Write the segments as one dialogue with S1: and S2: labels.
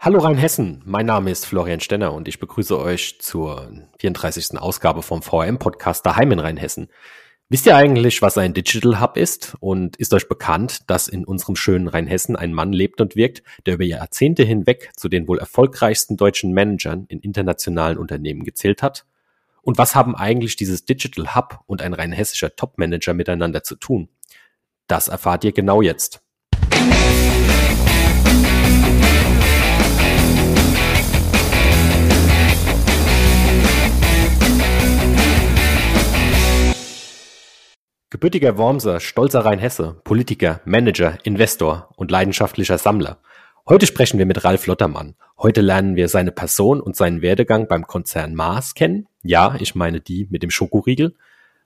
S1: Hallo Rheinhessen, mein Name ist Florian Stenner und ich begrüße euch zur 34. Ausgabe vom VRM-Podcast Daheim in Rheinhessen. Wisst ihr eigentlich, was ein Digital Hub ist? Und ist euch bekannt, dass in unserem schönen Rheinhessen ein Mann lebt und wirkt, der über Jahrzehnte hinweg zu den wohl erfolgreichsten deutschen Managern in internationalen Unternehmen gezählt hat? Und was haben eigentlich dieses Digital Hub und ein rheinhessischer Top-Manager miteinander zu tun? Das erfahrt ihr genau jetzt. Gebürtiger Wormser, stolzer Rheinhesse, Politiker, Manager, Investor und leidenschaftlicher Sammler. Heute sprechen wir mit Ralf Lottermann. Heute lernen wir seine Person und seinen Werdegang beim Konzern Mars kennen. Ja, ich meine die mit dem Schokoriegel.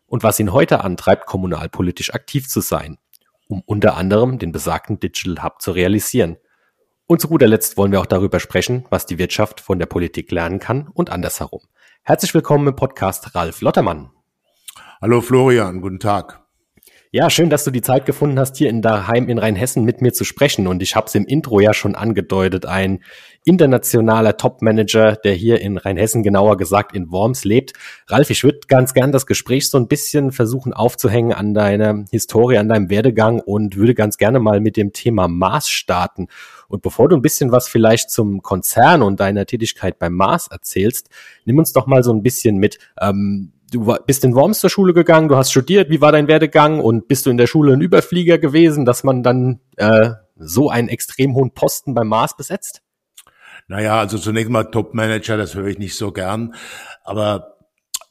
S1: Und was ihn heute antreibt, kommunalpolitisch aktiv zu sein, um unter anderem den besagten Digital Hub zu realisieren. Und zu guter Letzt wollen wir auch darüber sprechen, was die Wirtschaft von der Politik lernen kann und andersherum. Herzlich willkommen im Podcast Ralf Lottermann.
S2: Hallo Florian, guten Tag.
S1: Ja, schön, dass du die Zeit gefunden hast, hier in daheim in Rheinhessen mit mir zu sprechen. Und ich habe es im Intro ja schon angedeutet, ein internationaler Top-Manager, der hier in Rheinhessen, genauer gesagt in Worms lebt. Ralf, ich würde ganz gern das Gespräch so ein bisschen versuchen aufzuhängen an deiner Historie, an deinem Werdegang und würde ganz gerne mal mit dem Thema Mars starten. Und bevor du ein bisschen was vielleicht zum Konzern und deiner Tätigkeit beim Mars erzählst, nimm uns doch mal so ein bisschen mit. Ähm, du bist in Worms zur Schule gegangen, du hast studiert, wie war dein Werdegang und bist du in der Schule ein Überflieger gewesen, dass man dann äh, so einen extrem hohen Posten beim Mars besetzt?
S2: Naja, also zunächst mal Top-Manager, das höre ich nicht so gern. Aber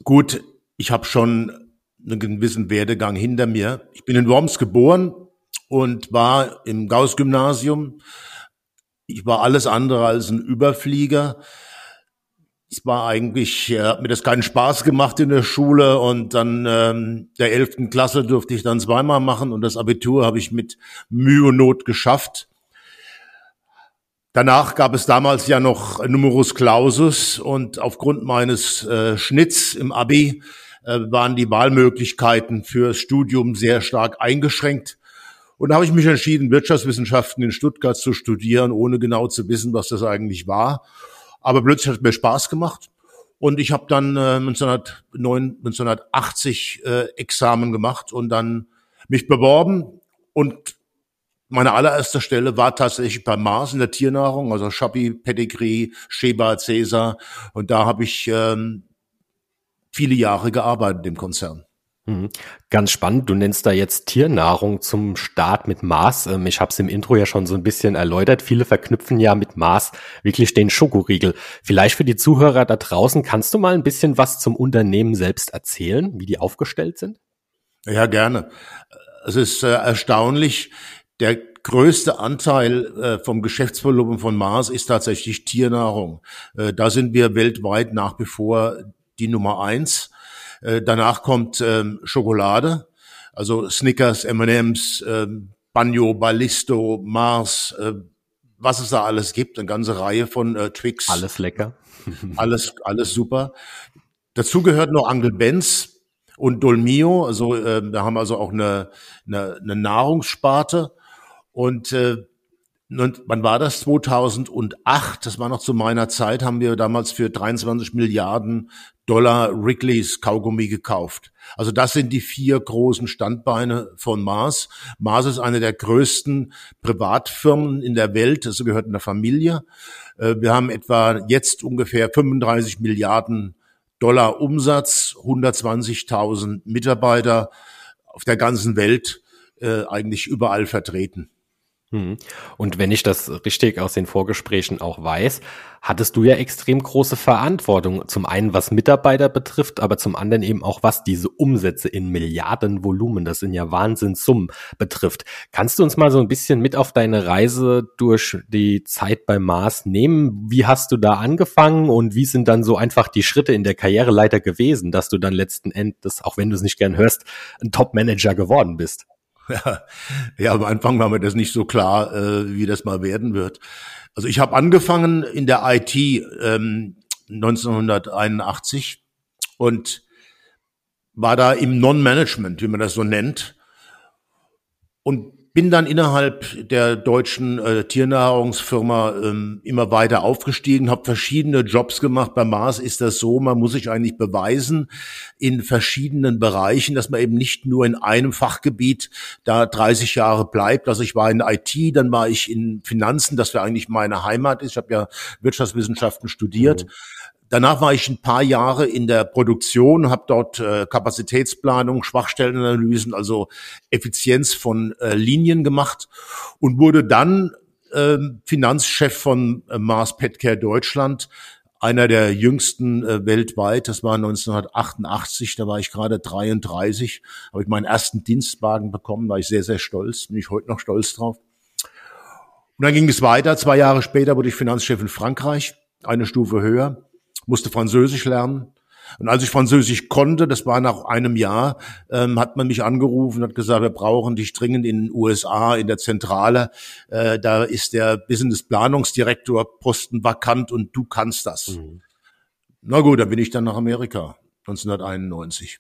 S2: gut, ich habe schon einen gewissen Werdegang hinter mir. Ich bin in Worms geboren und war im Gauss-Gymnasium. Ich war alles andere als ein Überflieger es war eigentlich, äh, hat mir das keinen Spaß gemacht in der Schule und dann ähm, der elften Klasse durfte ich dann zweimal machen und das Abitur habe ich mit Mühe und Not geschafft. Danach gab es damals ja noch Numerus Clausus und aufgrund meines äh, Schnitts im Abi äh, waren die Wahlmöglichkeiten fürs Studium sehr stark eingeschränkt. Und da habe ich mich entschieden, Wirtschaftswissenschaften in Stuttgart zu studieren, ohne genau zu wissen, was das eigentlich war. Aber plötzlich hat es mir Spaß gemacht. Und ich habe dann äh, 1909, 1980 äh, Examen gemacht und dann mich beworben. Und meine allererste Stelle war tatsächlich beim Mars in der Tiernahrung, also Schappi, Pedigree, Sheba, Cäsar. Und da habe ich ähm, viele Jahre gearbeitet im Konzern.
S1: Mhm. Ganz spannend, du nennst da jetzt Tiernahrung zum Start mit Mars. Ähm, ich habe es im Intro ja schon so ein bisschen erläutert. Viele verknüpfen ja mit Mars wirklich den Schokoriegel. Vielleicht für die Zuhörer da draußen, kannst du mal ein bisschen was zum Unternehmen selbst erzählen, wie die aufgestellt sind?
S2: Ja, gerne. Es ist äh, erstaunlich. Der größte Anteil äh, vom Geschäftsvolumen von Mars ist tatsächlich Tiernahrung. Äh, da sind wir weltweit nach wie vor die Nummer eins. Äh, danach kommt ähm, Schokolade, also Snickers, M&M's, ähm, Banjo, Ballisto, Mars, äh, was es da alles gibt, eine ganze Reihe von äh, Twix.
S1: Alles lecker.
S2: alles, alles super. Dazu gehört noch Angel Benz und Dolmio. Also äh, wir haben also auch eine, eine, eine Nahrungssparte. Und äh, wann war das? 2008, das war noch zu meiner Zeit, haben wir damals für 23 Milliarden Dollar Wrigley's Kaugummi gekauft. Also das sind die vier großen Standbeine von Mars. Mars ist eine der größten Privatfirmen in der Welt. Das gehört in der Familie. Äh, wir haben etwa jetzt ungefähr 35 Milliarden Dollar Umsatz, 120.000 Mitarbeiter auf der ganzen Welt, äh, eigentlich überall vertreten.
S1: Hm. Und wenn ich das richtig aus den Vorgesprächen auch weiß, hattest du ja extrem große Verantwortung. Zum einen was Mitarbeiter betrifft, aber zum anderen eben auch was diese Umsätze in Milliardenvolumen, das sind ja Wahnsinnssummen, betrifft. Kannst du uns mal so ein bisschen mit auf deine Reise durch die Zeit bei Mars nehmen? Wie hast du da angefangen und wie sind dann so einfach die Schritte in der Karriereleiter gewesen, dass du dann letzten Endes, auch wenn du es nicht gern hörst, ein Top-Manager geworden bist?
S2: Ja, am Anfang war mir das nicht so klar, äh, wie das mal werden wird. Also ich habe angefangen in der IT ähm, 1981 und war da im Non-Management, wie man das so nennt. Und bin dann innerhalb der deutschen äh, Tiernahrungsfirma ähm, immer weiter aufgestiegen, habe verschiedene Jobs gemacht. Bei Mars ist das so, man muss sich eigentlich beweisen in verschiedenen Bereichen, dass man eben nicht nur in einem Fachgebiet da 30 Jahre bleibt. Also ich war in IT, dann war ich in Finanzen, das wäre eigentlich meine Heimat ist. Ich habe ja Wirtschaftswissenschaften studiert. Mhm. Danach war ich ein paar Jahre in der Produktion, habe dort äh, Kapazitätsplanung, Schwachstellenanalysen, also Effizienz von äh, Linien gemacht und wurde dann äh, Finanzchef von äh, Mars Petcare Deutschland, einer der jüngsten äh, weltweit. Das war 1988, da war ich gerade 33, habe ich meinen ersten Dienstwagen bekommen, war ich sehr, sehr stolz, bin ich heute noch stolz drauf. Und dann ging es weiter. Zwei Jahre später wurde ich Finanzchef in Frankreich, eine Stufe höher musste Französisch lernen. Und als ich Französisch konnte, das war nach einem Jahr, ähm, hat man mich angerufen und hat gesagt, wir brauchen dich dringend in den USA, in der Zentrale. Äh, da ist der Business-Planungsdirektor Posten vakant und du kannst das. Mhm. Na gut, dann bin ich dann nach Amerika, 1991.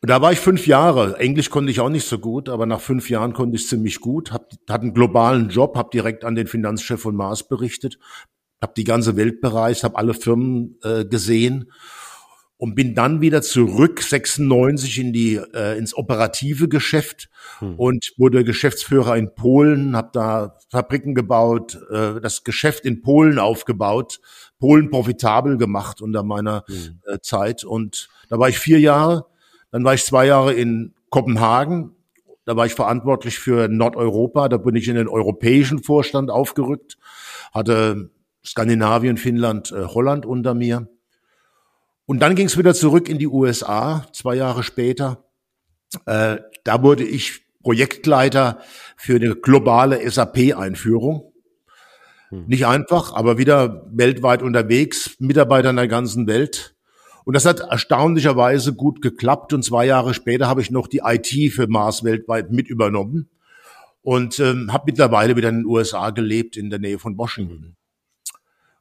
S2: Und da war ich fünf Jahre. Englisch konnte ich auch nicht so gut, aber nach fünf Jahren konnte ich ziemlich gut. Hab, hatte einen globalen Job, habe direkt an den Finanzchef von Mars berichtet, habe die ganze Welt bereist, habe alle Firmen äh, gesehen und bin dann wieder zurück 96 in die äh, ins operative Geschäft hm. und wurde Geschäftsführer in Polen, habe da Fabriken gebaut, äh, das Geschäft in Polen aufgebaut, Polen profitabel gemacht unter meiner hm. äh, Zeit und da war ich vier Jahre, dann war ich zwei Jahre in Kopenhagen, da war ich verantwortlich für Nordeuropa, da bin ich in den europäischen Vorstand aufgerückt, hatte Skandinavien, Finnland, äh, Holland unter mir. Und dann ging es wieder zurück in die USA, zwei Jahre später. Äh, da wurde ich Projektleiter für eine globale SAP-Einführung. Hm. Nicht einfach, aber wieder weltweit unterwegs, Mitarbeiter in der ganzen Welt. Und das hat erstaunlicherweise gut geklappt. Und zwei Jahre später habe ich noch die IT für Mars weltweit mit übernommen und ähm, habe mittlerweile wieder in den USA gelebt, in der Nähe von Washington.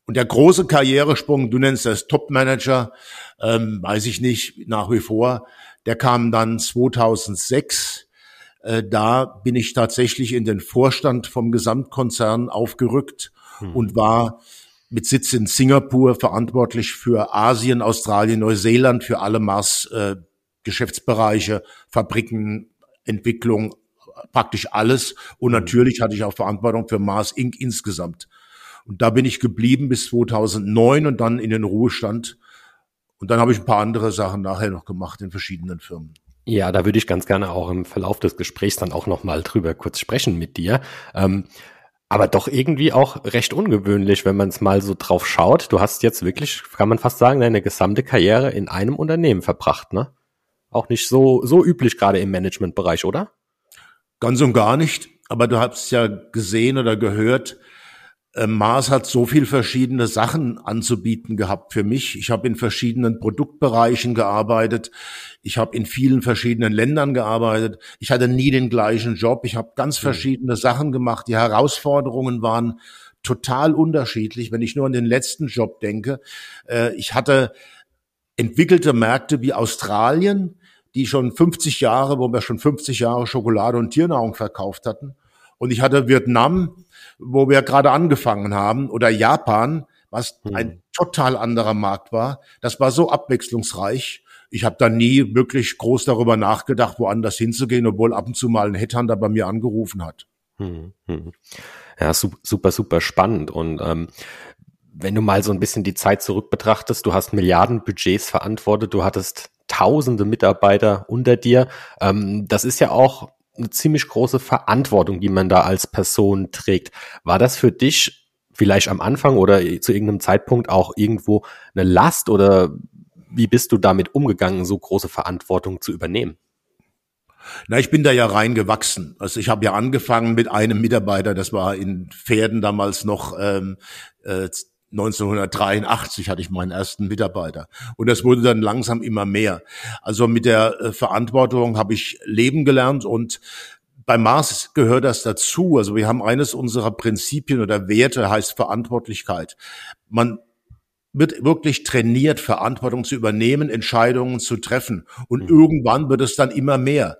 S2: Und der große Karrieresprung, du nennst das Top-Manager, ähm, weiß ich nicht, nach wie vor, der kam dann 2006. Äh, da bin ich tatsächlich in den Vorstand vom Gesamtkonzern aufgerückt hm. und war mit Sitz in Singapur verantwortlich für Asien, Australien, Neuseeland, für alle Mars äh, Geschäftsbereiche, Fabriken, Entwicklung, praktisch alles. Und hm. natürlich hatte ich auch Verantwortung für Mars Inc. insgesamt. Und da bin ich geblieben bis 2009 und dann in den Ruhestand. Und dann habe ich ein paar andere Sachen nachher noch gemacht in verschiedenen Firmen.
S1: Ja, da würde ich ganz gerne auch im Verlauf des Gesprächs dann auch noch mal drüber kurz sprechen mit dir. Ähm, aber doch irgendwie auch recht ungewöhnlich, wenn man es mal so drauf schaut. Du hast jetzt wirklich, kann man fast sagen, deine gesamte Karriere in einem Unternehmen verbracht, ne? Auch nicht so, so üblich gerade im Managementbereich, oder?
S2: Ganz und gar nicht. Aber du hast ja gesehen oder gehört, Mars hat so viel verschiedene Sachen anzubieten gehabt für mich. Ich habe in verschiedenen Produktbereichen gearbeitet. Ich habe in vielen verschiedenen Ländern gearbeitet. Ich hatte nie den gleichen Job. Ich habe ganz verschiedene Sachen gemacht. Die Herausforderungen waren total unterschiedlich. Wenn ich nur an den letzten Job denke, äh, ich hatte entwickelte Märkte wie Australien, die schon 50 Jahre, wo wir schon 50 Jahre Schokolade und Tiernahrung verkauft hatten. Und ich hatte Vietnam, wo wir gerade angefangen haben, oder Japan, was hm. ein total anderer Markt war. Das war so abwechslungsreich. Ich habe da nie wirklich groß darüber nachgedacht, woanders hinzugehen, obwohl ab und zu mal ein Headhunter bei mir angerufen hat. Hm,
S1: hm. Ja, super, super spannend. Und ähm, wenn du mal so ein bisschen die Zeit zurück betrachtest, du hast Milliardenbudgets verantwortet, du hattest tausende Mitarbeiter unter dir. Ähm, das ist ja auch eine ziemlich große Verantwortung, die man da als Person trägt. War das für dich vielleicht am Anfang oder zu irgendeinem Zeitpunkt auch irgendwo eine Last oder wie bist du damit umgegangen, so große Verantwortung zu übernehmen?
S2: Na, ich bin da ja reingewachsen. Also ich habe ja angefangen mit einem Mitarbeiter, das war in Pferden damals noch ähm, äh, 1983 hatte ich meinen ersten Mitarbeiter. Und das wurde dann langsam immer mehr. Also mit der äh, Verantwortung habe ich leben gelernt und bei Mars gehört das dazu. Also wir haben eines unserer Prinzipien oder Werte heißt Verantwortlichkeit. Man wird wirklich trainiert, Verantwortung zu übernehmen, Entscheidungen zu treffen. Und mhm. irgendwann wird es dann immer mehr.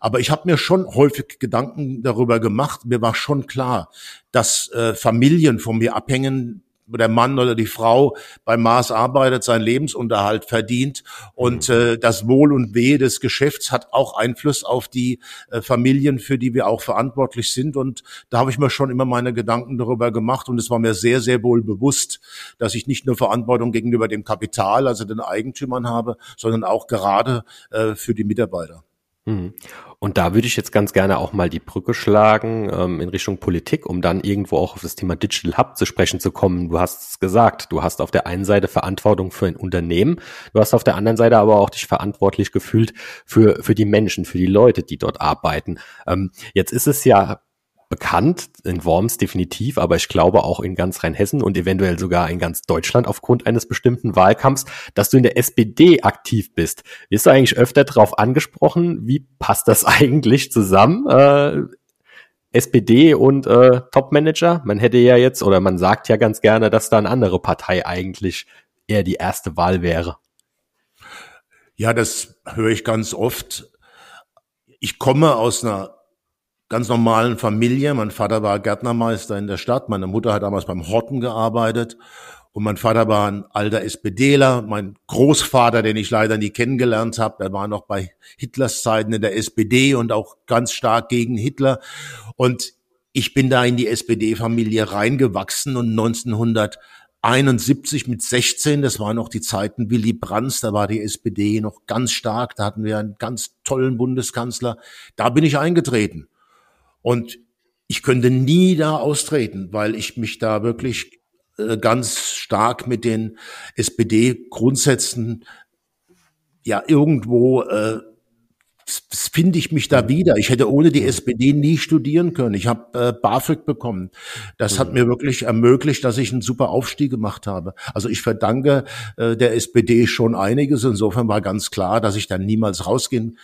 S2: Aber ich habe mir schon häufig Gedanken darüber gemacht. Mir war schon klar, dass äh, Familien von mir abhängen, der Mann oder die Frau beim Mars arbeitet, seinen Lebensunterhalt verdient und mhm. äh, das Wohl und Wehe des Geschäfts hat auch Einfluss auf die äh, Familien, für die wir auch verantwortlich sind und da habe ich mir schon immer meine Gedanken darüber gemacht und es war mir sehr, sehr wohl bewusst, dass ich nicht nur Verantwortung gegenüber dem Kapital, also den Eigentümern habe, sondern auch gerade äh, für die Mitarbeiter.
S1: Mhm. Und da würde ich jetzt ganz gerne auch mal die Brücke schlagen ähm, in Richtung Politik, um dann irgendwo auch auf das Thema Digital Hub zu sprechen zu kommen. Du hast es gesagt, du hast auf der einen Seite Verantwortung für ein Unternehmen, du hast auf der anderen Seite aber auch dich verantwortlich gefühlt für, für die Menschen, für die Leute, die dort arbeiten. Ähm, jetzt ist es ja bekannt, in Worms definitiv, aber ich glaube auch in ganz Rheinhessen und eventuell sogar in ganz Deutschland aufgrund eines bestimmten Wahlkampfs, dass du in der SPD aktiv bist. Wirst du eigentlich öfter darauf angesprochen? Wie passt das eigentlich zusammen? Äh, SPD und äh, Topmanager? Man hätte ja jetzt, oder man sagt ja ganz gerne, dass da eine andere Partei eigentlich eher die erste Wahl wäre.
S2: Ja, das höre ich ganz oft. Ich komme aus einer ganz normalen Familie. Mein Vater war Gärtnermeister in der Stadt. Meine Mutter hat damals beim Horten gearbeitet. Und mein Vater war ein alter SPDler. Mein Großvater, den ich leider nie kennengelernt habe, der war noch bei Hitlers Zeiten in der SPD und auch ganz stark gegen Hitler. Und ich bin da in die SPD-Familie reingewachsen und 1971 mit 16, das waren noch die Zeiten Willy Brandt, da war die SPD noch ganz stark, da hatten wir einen ganz tollen Bundeskanzler. Da bin ich eingetreten. Und ich könnte nie da austreten, weil ich mich da wirklich äh, ganz stark mit den SPD-Grundsätzen ja irgendwo äh, finde ich mich da mhm. wieder. Ich hätte ohne die mhm. SPD nie studieren können. Ich habe äh, BAföG bekommen. Das hat mhm. mir wirklich ermöglicht, dass ich einen super Aufstieg gemacht habe. Also ich verdanke äh, der SPD schon einiges. Insofern war ganz klar, dass ich dann niemals rausgehen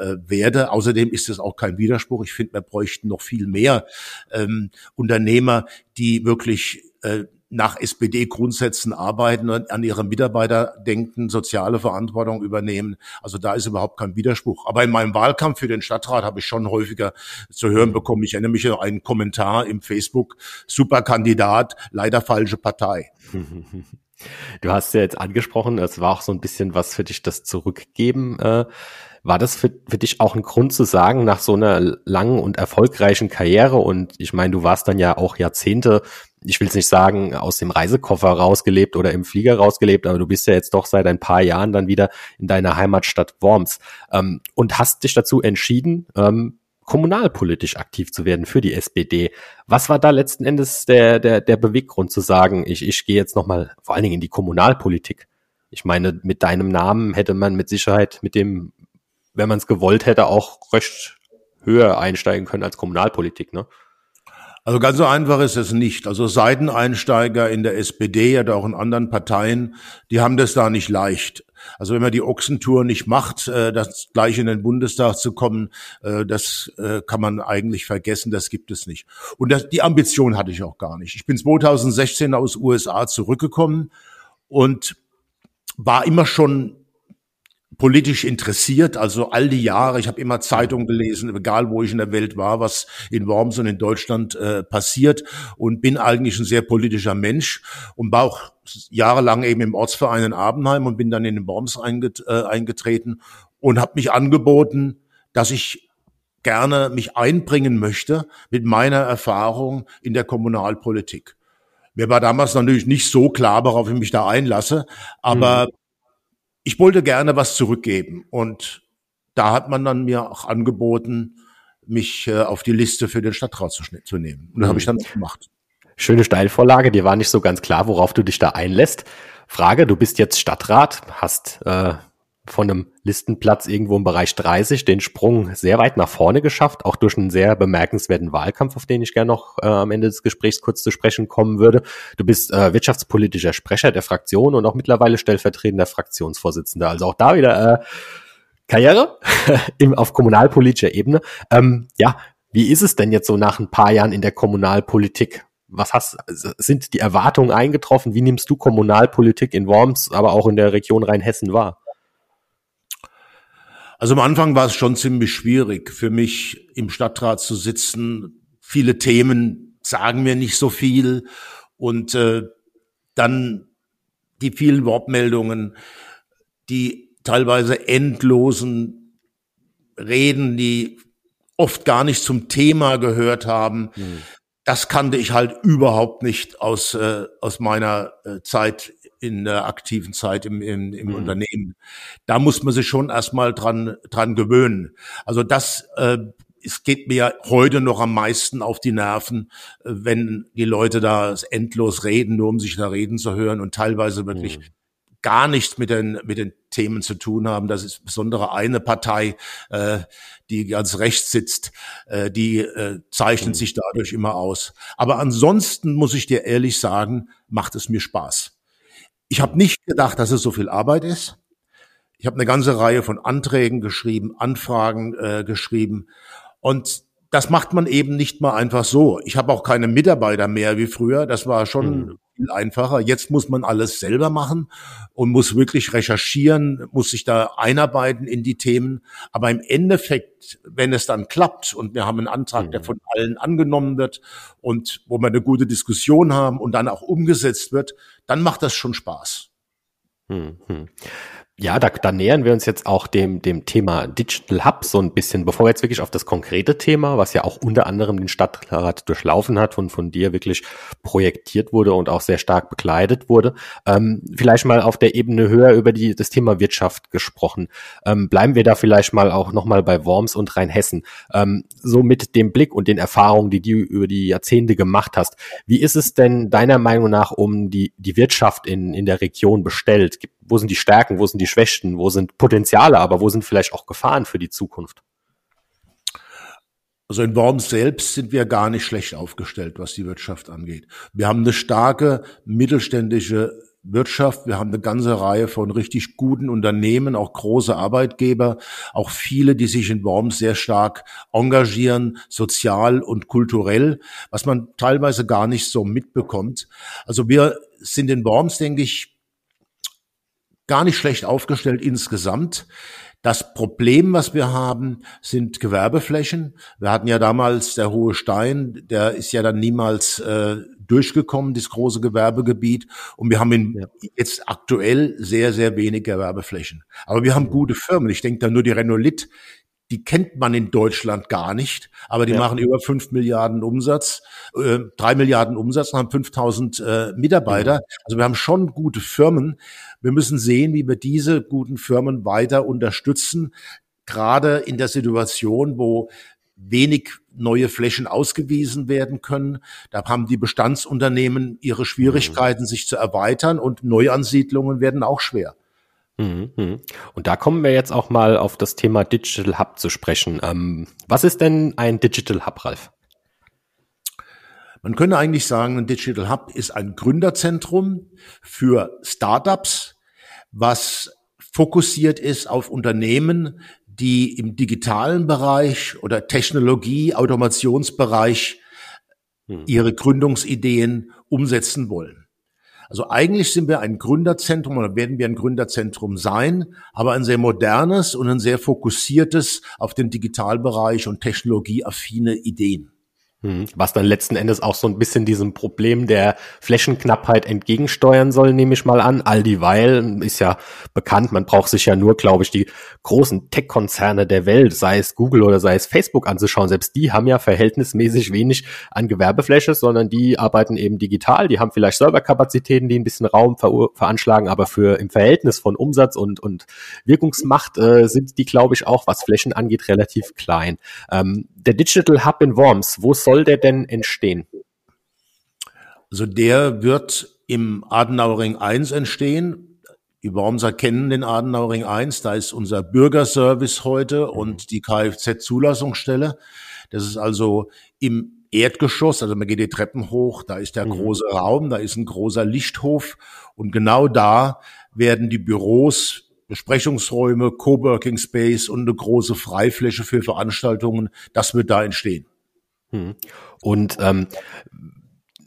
S2: äh, werde. Außerdem ist es auch kein Widerspruch. Ich finde, wir bräuchten noch viel mehr ähm, Unternehmer, die wirklich äh, nach SPD-Grundsätzen arbeiten und an ihre Mitarbeiter denken, soziale Verantwortung übernehmen. Also da ist überhaupt kein Widerspruch. Aber in meinem Wahlkampf für den Stadtrat habe ich schon häufiger zu hören bekommen. Ich erinnere mich an einen Kommentar im Facebook, super Kandidat, leider falsche Partei.
S1: Du hast ja jetzt angesprochen, es war auch so ein bisschen was für dich das Zurückgeben. Äh, war das für, für dich auch ein Grund zu sagen, nach so einer langen und erfolgreichen Karriere und ich meine, du warst dann ja auch Jahrzehnte ich will es nicht sagen, aus dem Reisekoffer rausgelebt oder im Flieger rausgelebt, aber du bist ja jetzt doch seit ein paar Jahren dann wieder in deiner Heimatstadt Worms ähm, und hast dich dazu entschieden, ähm, kommunalpolitisch aktiv zu werden für die SPD. Was war da letzten Endes der, der, der Beweggrund zu sagen, ich, ich gehe jetzt nochmal vor allen Dingen in die Kommunalpolitik? Ich meine, mit deinem Namen hätte man mit Sicherheit mit dem, wenn man es gewollt hätte, auch recht höher einsteigen können als Kommunalpolitik, ne?
S2: Also ganz so einfach ist es nicht. Also Seiteneinsteiger in der SPD oder auch in anderen Parteien, die haben das da nicht leicht. Also wenn man die Ochsentour nicht macht, äh, das gleich in den Bundestag zu kommen, äh, das äh, kann man eigentlich vergessen, das gibt es nicht. Und das, die Ambition hatte ich auch gar nicht. Ich bin 2016 aus USA zurückgekommen und war immer schon politisch interessiert, also all die Jahre. Ich habe immer Zeitungen gelesen, egal wo ich in der Welt war, was in Worms und in Deutschland äh, passiert und bin eigentlich ein sehr politischer Mensch und war auch jahrelang eben im Ortsverein in Abenheim und bin dann in den Worms einget äh, eingetreten und habe mich angeboten, dass ich gerne mich einbringen möchte mit meiner Erfahrung in der Kommunalpolitik. Mir war damals natürlich nicht so klar, worauf ich mich da einlasse, aber mhm ich wollte gerne was zurückgeben und da hat man dann mir auch angeboten, mich äh, auf die Liste für den Stadtrat zu, zu nehmen. Und das mhm. habe ich dann gemacht.
S1: Schöne Steilvorlage, dir war nicht so ganz klar, worauf du dich da einlässt. Frage, du bist jetzt Stadtrat, hast äh, von einem Listenplatz irgendwo im Bereich 30 den Sprung sehr weit nach vorne geschafft, auch durch einen sehr bemerkenswerten Wahlkampf, auf den ich gerne noch äh, am Ende des Gesprächs kurz zu sprechen kommen würde. Du bist äh, wirtschaftspolitischer Sprecher der Fraktion und auch mittlerweile stellvertretender Fraktionsvorsitzender. Also auch da wieder äh, Karriere im, auf kommunalpolitischer Ebene. Ähm, ja, wie ist es denn jetzt so nach ein paar Jahren in der Kommunalpolitik? Was hast, sind die Erwartungen eingetroffen? Wie nimmst du Kommunalpolitik in Worms, aber auch in der Region Rheinhessen wahr?
S2: Also am Anfang war es schon ziemlich schwierig für mich im Stadtrat zu sitzen. Viele Themen sagen mir nicht so viel und äh, dann die vielen Wortmeldungen, die teilweise endlosen Reden, die oft gar nicht zum Thema gehört haben. Mhm. Das kannte ich halt überhaupt nicht aus, äh, aus meiner äh, Zeit in der aktiven Zeit im, im, im mhm. Unternehmen. Da muss man sich schon erstmal dran, dran gewöhnen. Also das, äh, es geht mir heute noch am meisten auf die Nerven, äh, wenn die Leute da endlos reden, nur um sich da reden zu hören und teilweise wirklich mhm. gar nichts mit den, mit den Themen zu tun haben. Das ist besondere eine Partei, äh, die ganz rechts sitzt, äh, die äh, zeichnet mhm. sich dadurch immer aus. Aber ansonsten muss ich dir ehrlich sagen, macht es mir Spaß. Ich habe nicht gedacht, dass es so viel Arbeit ist. Ich habe eine ganze Reihe von Anträgen geschrieben, Anfragen äh, geschrieben und das macht man eben nicht mal einfach so. Ich habe auch keine Mitarbeiter mehr wie früher. Das war schon mhm. Viel einfacher. Jetzt muss man alles selber machen und muss wirklich recherchieren, muss sich da einarbeiten in die Themen. Aber im Endeffekt, wenn es dann klappt und wir haben einen Antrag, mhm. der von allen angenommen wird und wo wir eine gute Diskussion haben und dann auch umgesetzt wird, dann macht das schon Spaß.
S1: Mhm. Ja, da, da nähern wir uns jetzt auch dem, dem Thema Digital Hub so ein bisschen, bevor wir jetzt wirklich auf das konkrete Thema, was ja auch unter anderem den Stadtrat durchlaufen hat und von dir wirklich projektiert wurde und auch sehr stark begleitet wurde, ähm, vielleicht mal auf der Ebene höher über die, das Thema Wirtschaft gesprochen. Ähm, bleiben wir da vielleicht mal auch nochmal bei Worms und Rheinhessen. Ähm, so mit dem Blick und den Erfahrungen, die du über die Jahrzehnte gemacht hast. Wie ist es denn deiner Meinung nach um die, die Wirtschaft in, in der Region bestellt? Gibt wo sind die Stärken, wo sind die Schwächen, wo sind Potenziale, aber wo sind vielleicht auch Gefahren für die Zukunft?
S2: Also in Worms selbst sind wir gar nicht schlecht aufgestellt, was die Wirtschaft angeht. Wir haben eine starke mittelständische Wirtschaft. Wir haben eine ganze Reihe von richtig guten Unternehmen, auch große Arbeitgeber, auch viele, die sich in Worms sehr stark engagieren, sozial und kulturell, was man teilweise gar nicht so mitbekommt. Also wir sind in Worms, denke ich, gar nicht schlecht aufgestellt insgesamt. Das Problem, was wir haben, sind Gewerbeflächen. Wir hatten ja damals der Hohe Stein, der ist ja dann niemals äh, durchgekommen, das große Gewerbegebiet. Und wir haben in, ja. jetzt aktuell sehr, sehr wenig Gewerbeflächen. Aber wir haben gute Firmen. Ich denke da nur die Renolit, die kennt man in Deutschland gar nicht, aber die ja. machen über fünf Milliarden Umsatz, äh, drei Milliarden Umsatz und haben 5000 äh, Mitarbeiter. Ja. Also wir haben schon gute Firmen. Wir müssen sehen, wie wir diese guten Firmen weiter unterstützen, gerade in der Situation, wo wenig neue Flächen ausgewiesen werden können. Da haben die Bestandsunternehmen ihre Schwierigkeiten, mhm. sich zu erweitern und Neuansiedlungen werden auch schwer.
S1: Mhm, mhm. Und da kommen wir jetzt auch mal auf das Thema Digital Hub zu sprechen. Ähm, was ist denn ein Digital Hub, Ralf?
S2: Man könnte eigentlich sagen, ein Digital Hub ist ein Gründerzentrum für Startups, was fokussiert ist auf Unternehmen, die im digitalen Bereich oder Technologie, Automationsbereich hm. ihre Gründungsideen umsetzen wollen. Also eigentlich sind wir ein Gründerzentrum oder werden wir ein Gründerzentrum sein, aber ein sehr modernes und ein sehr fokussiertes auf den Digitalbereich und technologieaffine Ideen.
S1: Hm. Was dann letzten Endes auch so ein bisschen diesem Problem der Flächenknappheit entgegensteuern soll, nehme ich mal an. All dieweil ist ja bekannt, man braucht sich ja nur, glaube ich, die großen Tech-Konzerne der Welt, sei es Google oder sei es Facebook anzuschauen. Selbst die haben ja verhältnismäßig wenig an Gewerbefläche, sondern die arbeiten eben digital. Die haben vielleicht Serverkapazitäten, die ein bisschen Raum ver veranschlagen, aber für im Verhältnis von Umsatz und, und Wirkungsmacht äh, sind die, glaube ich, auch, was Flächen angeht, relativ klein. Ähm, der Digital Hub in Worms, wo soll der denn entstehen?
S2: Also der wird im Adenauering 1 entstehen. Die Wormser kennen den Adenauering 1, da ist unser Bürgerservice heute und die Kfz-Zulassungsstelle. Das ist also im Erdgeschoss, also man geht die Treppen hoch, da ist der mhm. große Raum, da ist ein großer Lichthof und genau da werden die Büros Besprechungsräume, Coworking Space und eine große Freifläche für Veranstaltungen, das wird da entstehen.
S1: Hm. Und ähm,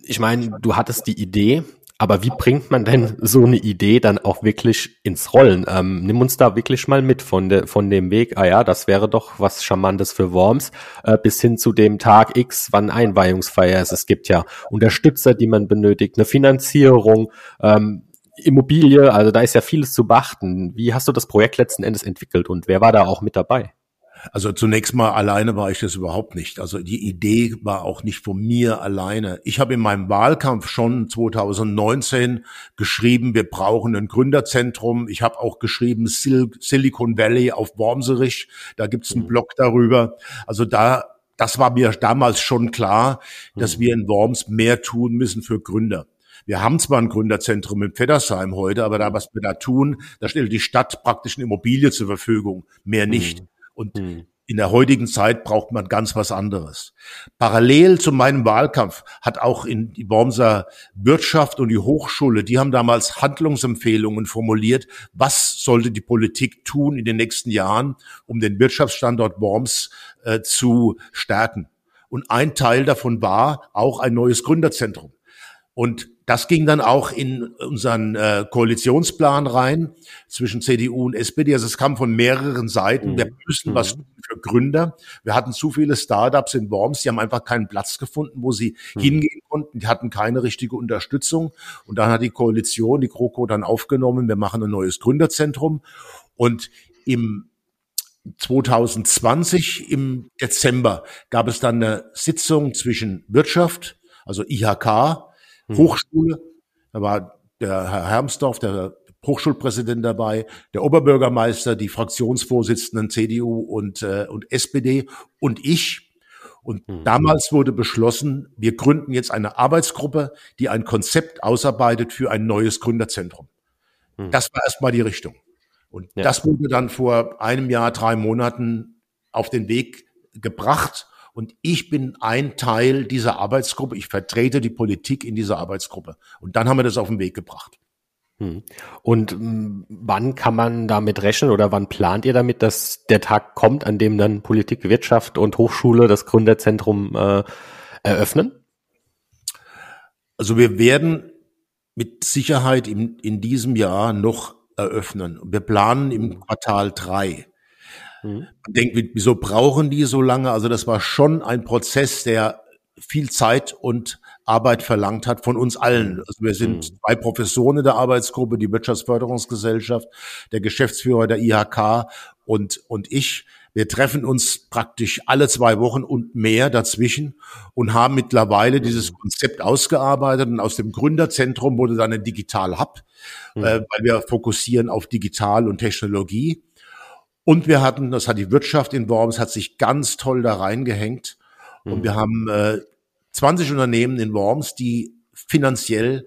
S1: ich meine, du hattest die Idee, aber wie bringt man denn so eine Idee dann auch wirklich ins Rollen? Ähm, nimm uns da wirklich mal mit von, de, von dem Weg, ah ja, das wäre doch was Charmantes für Worms, äh, bis hin zu dem Tag X, wann Einweihungsfeier ist. Es gibt ja Unterstützer, die man benötigt, eine Finanzierung, ähm, Immobilie, also da ist ja vieles zu beachten. Wie hast du das Projekt letzten Endes entwickelt und wer war da auch mit dabei?
S2: Also zunächst mal alleine war ich das überhaupt nicht. Also die Idee war auch nicht von mir alleine. Ich habe in meinem Wahlkampf schon 2019 geschrieben, wir brauchen ein Gründerzentrum. Ich habe auch geschrieben Sil Silicon Valley auf Wormserich. Da gibt's einen mhm. Blog darüber. Also da, das war mir damals schon klar, dass mhm. wir in Worms mehr tun müssen für Gründer. Wir haben zwar ein Gründerzentrum in Feddersheim heute, aber da, was wir da tun, da stellt die Stadt praktisch eine Immobilie zur Verfügung, mehr nicht. Mhm. Und mhm. in der heutigen Zeit braucht man ganz was anderes. Parallel zu meinem Wahlkampf hat auch in die Wormser Wirtschaft und die Hochschule, die haben damals Handlungsempfehlungen formuliert, was sollte die Politik tun in den nächsten Jahren, um den Wirtschaftsstandort Worms äh, zu stärken. Und ein Teil davon war auch ein neues Gründerzentrum. Und das ging dann auch in unseren äh, Koalitionsplan rein zwischen CDU und SPD. Also es kam von mehreren Seiten. Mhm. Wir müssen mhm. was tun für Gründer. Wir hatten zu viele Startups in Worms, die haben einfach keinen Platz gefunden, wo sie mhm. hingehen konnten. Die hatten keine richtige Unterstützung. Und dann hat die Koalition, die GroKo dann aufgenommen, wir machen ein neues Gründerzentrum. Und im 2020 im Dezember gab es dann eine Sitzung zwischen Wirtschaft, also IHK, hm. Hochschule. Da war der Herr Hermsdorf, der Hochschulpräsident dabei, der Oberbürgermeister, die Fraktionsvorsitzenden CDU und, äh, und SPD und ich. Und mhm. damals wurde beschlossen, wir gründen jetzt eine Arbeitsgruppe, die ein Konzept ausarbeitet für ein neues Gründerzentrum. Mhm. Das war erstmal die Richtung. Und ja. das wurde dann vor einem Jahr, drei Monaten auf den Weg gebracht. Und ich bin ein Teil dieser Arbeitsgruppe. Ich vertrete die Politik in dieser Arbeitsgruppe. Und dann haben wir das auf den Weg gebracht.
S1: Hm. Und hm, wann kann man damit rechnen oder wann plant ihr damit, dass der Tag kommt, an dem dann Politik, Wirtschaft und Hochschule das Gründerzentrum äh, eröffnen?
S2: Also wir werden mit Sicherheit in, in diesem Jahr noch eröffnen. Wir planen im Quartal drei. Mhm. Man denkt, wieso brauchen die so lange? Also das war schon ein Prozess, der viel Zeit und Arbeit verlangt hat von uns allen. Also wir sind mhm. zwei Professoren in der Arbeitsgruppe, die Wirtschaftsförderungsgesellschaft, der Geschäftsführer der IHK und, und ich. Wir treffen uns praktisch alle zwei Wochen und mehr dazwischen und haben mittlerweile dieses mhm. Konzept ausgearbeitet und aus dem Gründerzentrum wurde dann ein Digital Hub, mhm. äh, weil wir fokussieren auf Digital und Technologie. Und wir hatten, das hat die Wirtschaft in Worms, hat sich ganz toll da reingehängt. Und mhm. wir haben äh, 20 Unternehmen in Worms, die finanziell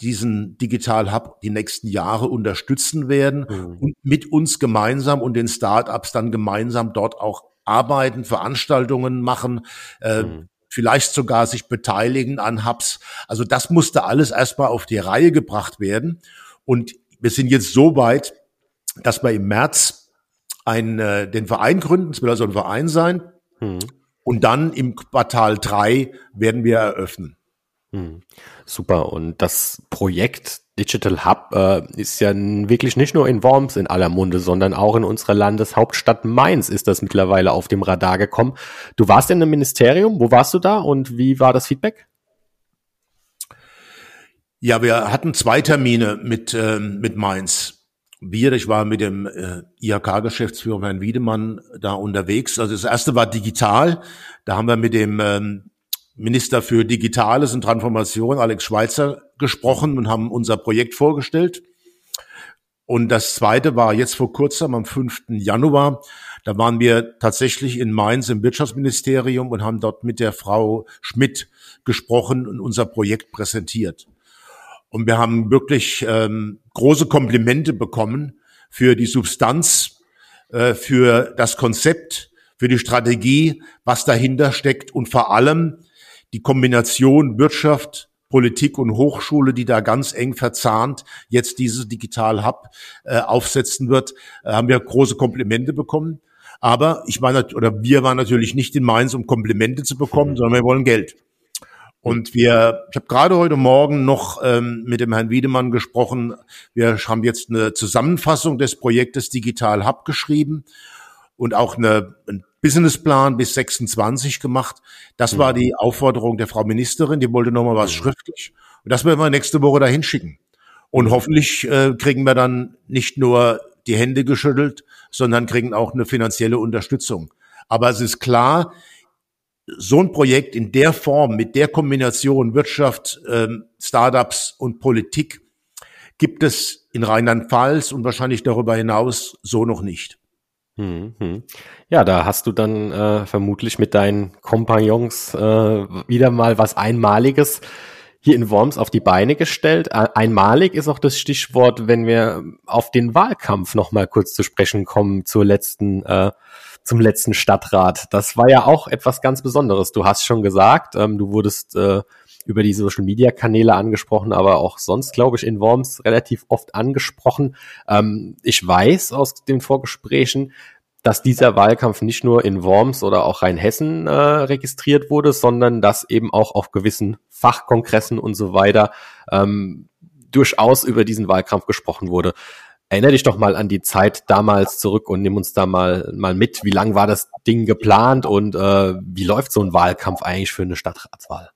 S2: diesen Digital Hub die nächsten Jahre unterstützen werden mhm. und mit uns gemeinsam und den Startups dann gemeinsam dort auch arbeiten, Veranstaltungen machen, äh, mhm. vielleicht sogar sich beteiligen an Hubs. Also das musste alles erstmal auf die Reihe gebracht werden. Und wir sind jetzt so weit, dass wir im März ein, äh, den Verein gründen. Es will also ein Verein sein. Hm. Und dann im Quartal drei werden wir eröffnen.
S1: Hm. Super. Und das Projekt Digital Hub äh, ist ja wirklich nicht nur in Worms in aller Munde, sondern auch in unserer Landeshauptstadt Mainz ist das mittlerweile auf dem Radar gekommen. Du warst in einem Ministerium. Wo warst du da und wie war das Feedback?
S2: Ja, wir hatten zwei Termine mit, äh, mit Mainz wir, ich war mit dem äh, IHK-Geschäftsführer Herrn Wiedemann da unterwegs. Also das erste war digital. Da haben wir mit dem ähm, Minister für Digitales und Transformation, Alex Schweitzer, gesprochen und haben unser Projekt vorgestellt. Und das zweite war jetzt vor kurzem, am 5. Januar. Da waren wir tatsächlich in Mainz im Wirtschaftsministerium und haben dort mit der Frau Schmidt gesprochen und unser Projekt präsentiert. Und wir haben wirklich ähm, große Komplimente bekommen für die Substanz, äh, für das Konzept, für die Strategie, was dahinter steckt und vor allem die Kombination Wirtschaft, Politik und Hochschule, die da ganz eng verzahnt jetzt dieses Digital Hub äh, aufsetzen wird, äh, haben wir große Komplimente bekommen. Aber ich war oder wir waren natürlich nicht in Mainz, um Komplimente zu bekommen, sondern wir wollen Geld. Und wir, ich habe gerade heute Morgen noch ähm, mit dem Herrn Wiedemann gesprochen. Wir haben jetzt eine Zusammenfassung des Projektes Digital Hub geschrieben und auch eine, einen Businessplan bis 26 gemacht. Das war mhm. die Aufforderung der Frau Ministerin. Die wollte nochmal was mhm. schriftlich. Und das werden wir nächste Woche dahin schicken. Und hoffentlich äh, kriegen wir dann nicht nur die Hände geschüttelt, sondern kriegen auch eine finanzielle Unterstützung. Aber es ist klar, so ein Projekt in der Form, mit der Kombination Wirtschaft, ähm, Startups und Politik gibt es in Rheinland-Pfalz und wahrscheinlich darüber hinaus so noch nicht.
S1: Hm, hm. Ja, da hast du dann äh, vermutlich mit deinen Kompagnons äh, wieder mal was Einmaliges hier in Worms auf die Beine gestellt. Einmalig ist auch das Stichwort, wenn wir auf den Wahlkampf noch mal kurz zu sprechen kommen zur letzten äh, zum letzten Stadtrat. Das war ja auch etwas ganz Besonderes. Du hast schon gesagt, ähm, du wurdest äh, über die Social Media Kanäle angesprochen, aber auch sonst, glaube ich, in Worms relativ oft angesprochen. Ähm, ich weiß aus den Vorgesprächen, dass dieser Wahlkampf nicht nur in Worms oder auch Rheinhessen äh, registriert wurde, sondern dass eben auch auf gewissen Fachkongressen und so weiter ähm, durchaus über diesen Wahlkampf gesprochen wurde. Erinnere dich doch mal an die Zeit damals zurück und nimm uns da mal, mal mit. Wie lang war das Ding geplant und äh, wie läuft so ein Wahlkampf eigentlich für eine Stadtratswahl?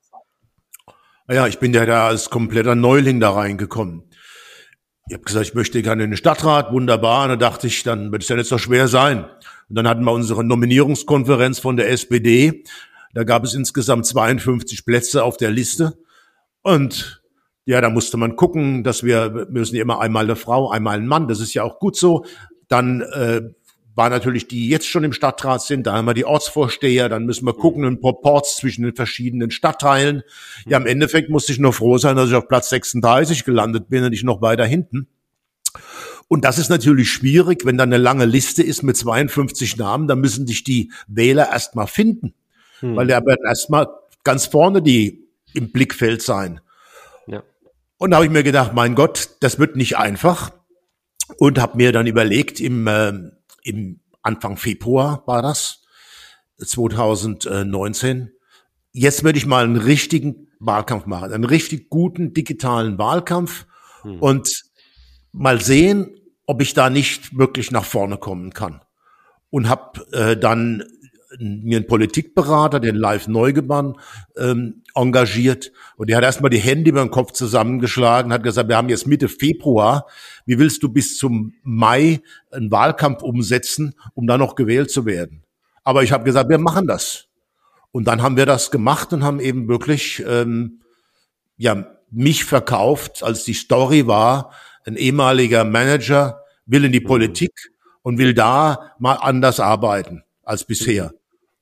S2: Ja, ich bin ja da als kompletter Neuling da reingekommen. Ich habe gesagt, ich möchte gerne in den Stadtrat, wunderbar. Und da dachte ich, dann wird es ja nicht so schwer sein. Und dann hatten wir unsere Nominierungskonferenz von der SPD. Da gab es insgesamt 52 Plätze auf der Liste. Und ja, da musste man gucken, dass wir, müssen ja immer einmal eine Frau, einmal ein Mann, das ist ja auch gut so. Dann äh, war natürlich die jetzt schon im Stadtrat sind, da haben wir die Ortsvorsteher, dann müssen wir gucken, einen Proports zwischen den verschiedenen Stadtteilen. Ja, im Endeffekt musste ich nur froh sein, dass ich auf Platz 36 gelandet bin und nicht noch weiter hinten. Und das ist natürlich schwierig, wenn da eine lange Liste ist mit 52 Namen, dann müssen dich die Wähler erstmal finden. Hm. Weil der werden erstmal ganz vorne die im Blickfeld sein. Und da habe ich mir gedacht, mein Gott, das wird nicht einfach. Und habe mir dann überlegt, im, äh, im Anfang Februar war das, 2019, jetzt würde ich mal einen richtigen Wahlkampf machen, einen richtig guten digitalen Wahlkampf hm. und mal sehen, ob ich da nicht wirklich nach vorne kommen kann. Und habe äh, dann mir einen Politikberater, den Live Neugemann, ähm, engagiert. Und der hat erstmal die Hände über den Kopf zusammengeschlagen, hat gesagt, wir haben jetzt Mitte Februar. Wie willst du bis zum Mai einen Wahlkampf umsetzen, um dann noch gewählt zu werden? Aber ich habe gesagt, wir machen das. Und dann haben wir das gemacht und haben eben wirklich ähm, ja mich verkauft, als die Story war, ein ehemaliger Manager will in die. Politik und will da mal anders arbeiten als bisher.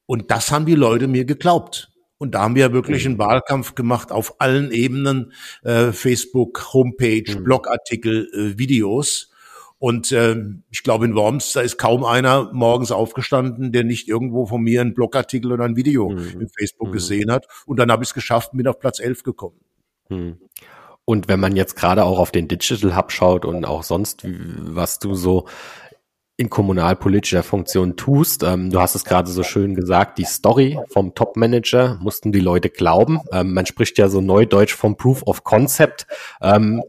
S2: Und das haben die Leute mir geglaubt. Und da haben wir wirklich einen Wahlkampf gemacht auf allen Ebenen, äh, Facebook, Homepage, mhm. Blogartikel, äh, Videos. Und äh, ich glaube, in Worms, da ist kaum einer morgens aufgestanden, der nicht irgendwo von mir einen Blogartikel oder ein Video mhm. in Facebook mhm. gesehen hat. Und dann habe ich es geschafft, bin auf Platz 11 gekommen.
S1: Mhm. Und wenn man jetzt gerade auch auf den Digital Hub schaut und auch sonst, was du so in kommunalpolitischer Funktion tust. Ähm, du hast es gerade so schön gesagt, die Story vom Top-Manager mussten die Leute glauben. Ähm, man spricht ja so neudeutsch vom Proof of Concept. Ähm,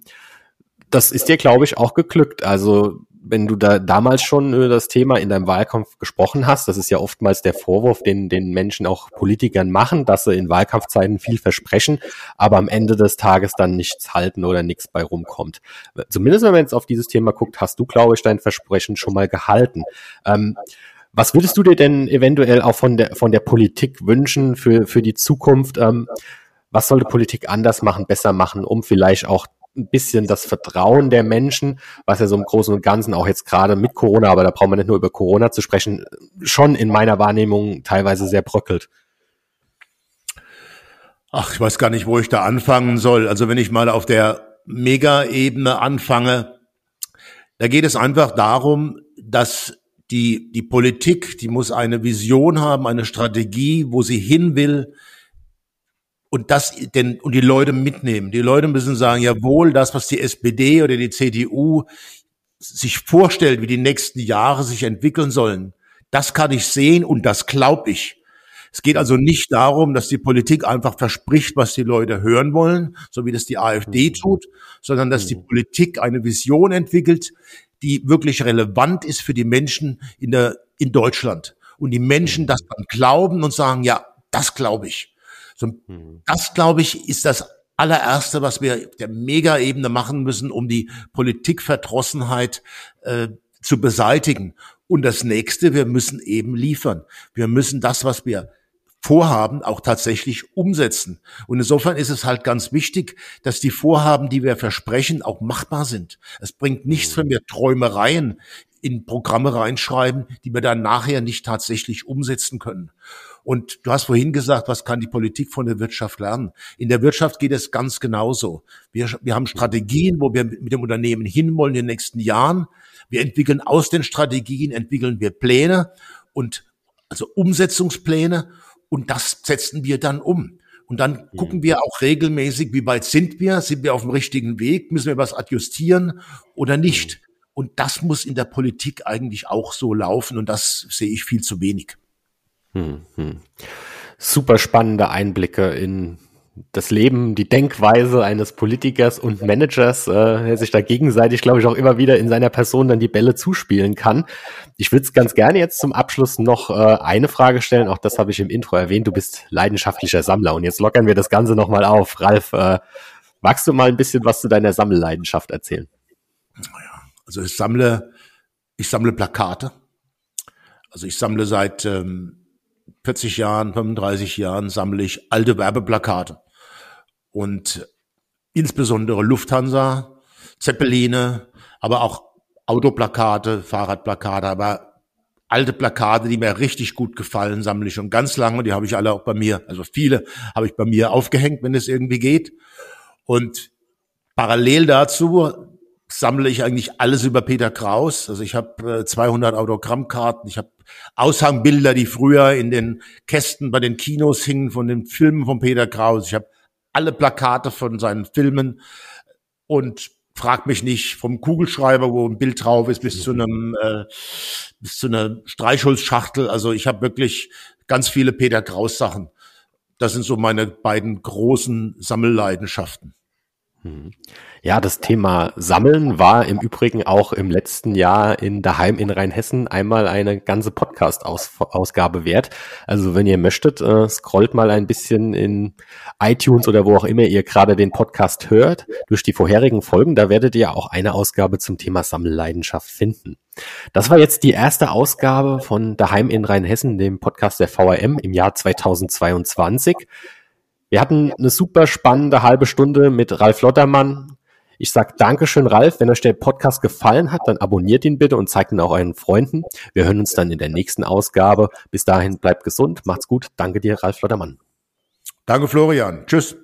S1: das ist dir, glaube ich, auch geglückt. Also wenn du da damals schon über das Thema in deinem Wahlkampf gesprochen hast, das ist ja oftmals der Vorwurf, den den Menschen auch Politikern machen, dass sie in Wahlkampfzeiten viel versprechen, aber am Ende des Tages dann nichts halten oder nichts bei rumkommt. Zumindest wenn man jetzt auf dieses Thema guckt, hast du, glaube ich, dein Versprechen schon mal gehalten. Ähm, was würdest du dir denn eventuell auch von der von der Politik wünschen für für die Zukunft? Ähm, was sollte Politik anders machen, besser machen, um vielleicht auch ein bisschen das Vertrauen der Menschen, was ja so im Großen und Ganzen auch jetzt gerade mit Corona, aber da braucht man nicht nur über Corona zu sprechen, schon in meiner Wahrnehmung teilweise sehr bröckelt.
S2: Ach, ich weiß gar nicht, wo ich da anfangen soll. Also wenn ich mal auf der Mega-Ebene anfange, da geht es einfach darum, dass die, die Politik, die muss eine Vision haben, eine Strategie, wo sie hin will, und das denn und die Leute mitnehmen. Die Leute müssen sagen, jawohl, das, was die SPD oder die CDU sich vorstellt, wie die nächsten Jahre sich entwickeln sollen, das kann ich sehen und das glaube ich. Es geht also nicht darum, dass die Politik einfach verspricht, was die Leute hören wollen, so wie das die AfD mhm. tut, sondern dass die mhm. Politik eine Vision entwickelt, die wirklich relevant ist für die Menschen in der, in Deutschland. Und die Menschen mhm. das dann glauben und sagen, ja, das glaube ich. So, das glaube ich ist das allererste, was wir der Mega-Ebene machen müssen, um die Politikverdrossenheit äh, zu beseitigen. Und das nächste, wir müssen eben liefern. Wir müssen das, was wir vorhaben, auch tatsächlich umsetzen. Und insofern ist es halt ganz wichtig, dass die Vorhaben, die wir versprechen, auch machbar sind. Es bringt nichts, wenn wir Träumereien in Programme reinschreiben, die wir dann nachher nicht tatsächlich umsetzen können. Und du hast vorhin gesagt, was kann die Politik von der Wirtschaft lernen? In der Wirtschaft geht es ganz genauso. Wir, wir haben Strategien, wo wir mit dem Unternehmen hinwollen in den nächsten Jahren. Wir entwickeln aus den Strategien, entwickeln wir Pläne und also Umsetzungspläne und das setzen wir dann um. Und dann gucken wir auch regelmäßig, wie weit sind wir? Sind wir auf dem richtigen Weg? Müssen wir was adjustieren oder nicht? Und das muss in der Politik eigentlich auch so laufen und das sehe ich viel zu wenig.
S1: Hm, hm. Super spannende Einblicke in das Leben, die Denkweise eines Politikers und Managers, äh, der sich da gegenseitig, glaube ich, auch immer wieder in seiner Person dann die Bälle zuspielen kann. Ich würde es ganz gerne jetzt zum Abschluss noch äh, eine Frage stellen. Auch das habe ich im Intro erwähnt. Du bist leidenschaftlicher Sammler und jetzt lockern wir das Ganze nochmal auf. Ralf, äh, magst du mal ein bisschen was zu deiner Sammelleidenschaft erzählen?
S2: Naja, also ich sammle, ich sammle Plakate. Also ich sammle seit ähm, 40 Jahren, 35 Jahren sammle ich alte Werbeplakate und insbesondere Lufthansa, Zeppeline, aber auch Autoplakate, Fahrradplakate, aber alte Plakate, die mir richtig gut gefallen, sammle ich schon ganz lange. Die habe ich alle auch bei mir, also viele habe ich bei mir aufgehängt, wenn es irgendwie geht. Und parallel dazu sammle ich eigentlich alles über Peter Kraus. Also ich habe äh, 200 Autogrammkarten, ich habe Aushangbilder, die früher in den Kästen bei den Kinos hingen von den Filmen von Peter Kraus. Ich habe alle Plakate von seinen Filmen und frag mich nicht vom Kugelschreiber, wo ein Bild drauf ist, bis zu einem äh, bis zu einer Streichholzschachtel. Also ich habe wirklich ganz viele Peter Kraus Sachen. Das sind so meine beiden großen Sammelleidenschaften.
S1: Ja, das Thema Sammeln war im Übrigen auch im letzten Jahr in Daheim in Rheinhessen einmal eine ganze Podcast-Ausgabe wert. Also wenn ihr möchtet, äh, scrollt mal ein bisschen in iTunes oder wo auch immer ihr gerade den Podcast hört. Durch die vorherigen Folgen, da werdet ihr auch eine Ausgabe zum Thema Sammelleidenschaft finden. Das war jetzt die erste Ausgabe von Daheim in Rheinhessen, dem Podcast der VRM im Jahr 2022. Wir hatten eine super spannende halbe Stunde mit Ralf Lottermann, ich sage Dankeschön, Ralf. Wenn euch der Podcast gefallen hat, dann abonniert ihn bitte und zeigt ihn auch euren Freunden. Wir hören uns dann in der nächsten Ausgabe. Bis dahin bleibt gesund, macht's gut. Danke dir, Ralf Lottermann.
S2: Danke, Florian. Tschüss.